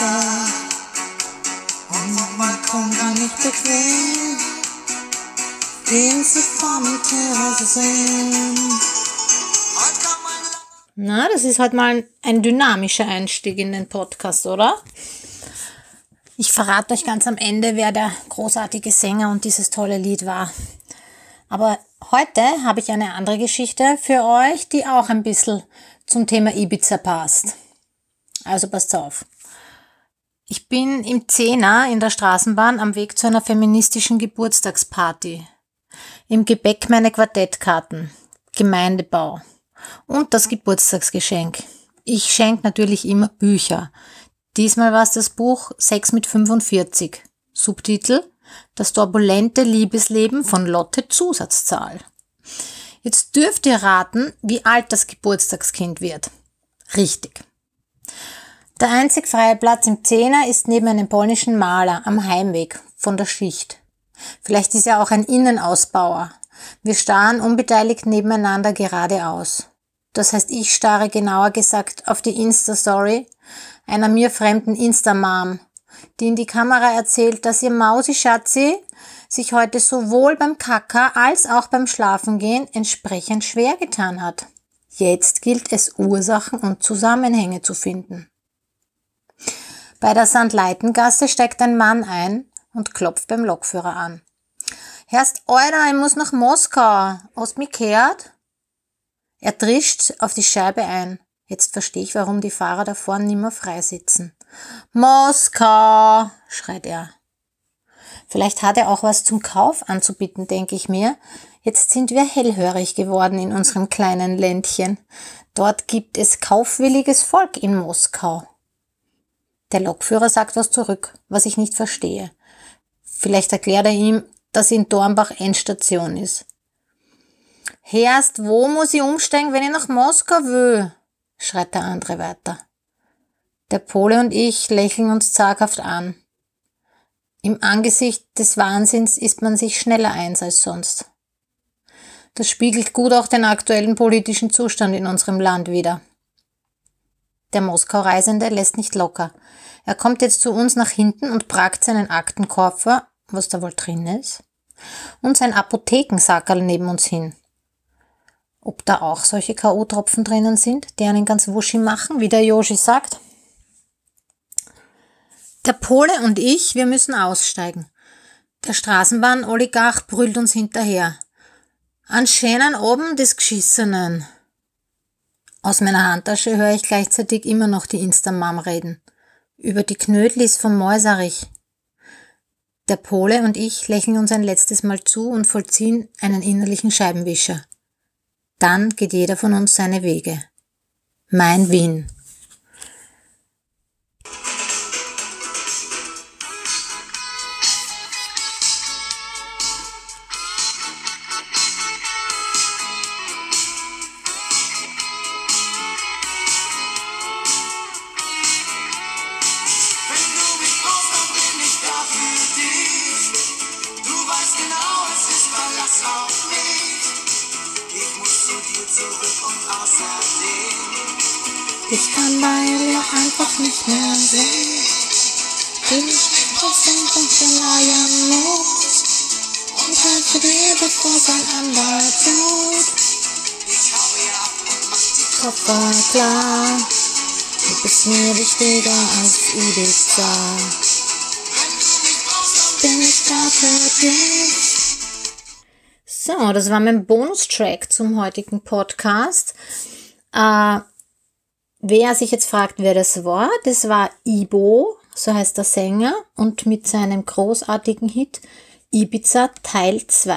sein. Und manchmal kommt man nicht bequem, den zu formen, zu sehen. Na, das ist halt mal ein dynamischer Einstieg in den Podcast, oder? Ich verrate euch ganz am Ende, wer der großartige Sänger und dieses tolle Lied war. Aber heute habe ich eine andere Geschichte für euch, die auch ein bisschen zum Thema Ibiza passt. Also passt auf. Ich bin im Zehner in der Straßenbahn am Weg zu einer feministischen Geburtstagsparty. Im Gepäck meine Quartettkarten, Gemeindebau und das Geburtstagsgeschenk. Ich schenke natürlich immer Bücher. Diesmal war es das Buch 6 mit 45. Subtitel Das turbulente Liebesleben von Lotte Zusatzzahl. Jetzt dürft ihr raten, wie alt das Geburtstagskind wird. Richtig. Der einzig freie Platz im Zehner ist neben einem polnischen Maler am Heimweg von der Schicht. Vielleicht ist er auch ein Innenausbauer. Wir starren unbeteiligt nebeneinander geradeaus. Das heißt, ich starre genauer gesagt auf die Insta-Story einer mir fremden Insta-Mom, die in die Kamera erzählt, dass ihr Mausi-Schatzi sich heute sowohl beim Kacker als auch beim Schlafengehen entsprechend schwer getan hat. Jetzt gilt es, Ursachen und Zusammenhänge zu finden. Bei der Sandleitengasse steigt ein Mann ein und klopft beim Lokführer an. Herrst, Euer, ich muss nach Moskau. Hast mich gehört? Er trischt auf die Scheibe ein. Jetzt verstehe ich, warum die Fahrer da vorne nimmer frei sitzen. Moskau, schreit er. Vielleicht hat er auch was zum Kauf anzubieten, denke ich mir. Jetzt sind wir hellhörig geworden in unserem kleinen Ländchen. Dort gibt es kaufwilliges Volk in Moskau. Der Lokführer sagt was zurück, was ich nicht verstehe. Vielleicht erklärt er ihm, dass in Dornbach Endstation ist. Herrst, wo muss ich umsteigen, wenn ich nach Moskau will? schreit der andere weiter. Der Pole und ich lächeln uns zaghaft an. Im Angesicht des Wahnsinns ist man sich schneller eins als sonst. Das spiegelt gut auch den aktuellen politischen Zustand in unserem Land wider. Der Moskau-Reisende lässt nicht locker. Er kommt jetzt zu uns nach hinten und pragt seinen Aktenkoffer, was da wohl drin ist, und sein Apothekensackerl neben uns hin. Ob da auch solche K.O.-Tropfen drinnen sind, die einen ganz wuschi machen, wie der Yoshi sagt? Der Pole und ich, wir müssen aussteigen. Der Straßenbahn-Oligarch brüllt uns hinterher. An schönen oben des Geschissenen. Aus meiner Handtasche höre ich gleichzeitig immer noch die Instamam reden. Über die Knödlis vom Mäuserich. Der Pole und ich lächeln uns ein letztes Mal zu und vollziehen einen innerlichen Scheibenwischer. Dann geht jeder von uns seine Wege. Mein Wien. Ich kann bei dir einfach nicht mehr sehen. Bin trotzdem von verleihen Mut und helfe dir, bevor sein anderer tut. Ich hau ihr ab und mach die Koffer klar. Du bist mir wichtiger als Ibiza. Bin ich da für dich. So, das war mein Bonustrack zum heutigen Podcast. Äh, Wer sich jetzt fragt, wer das war, das war Ibo, so heißt der Sänger, und mit seinem großartigen Hit Ibiza Teil 2.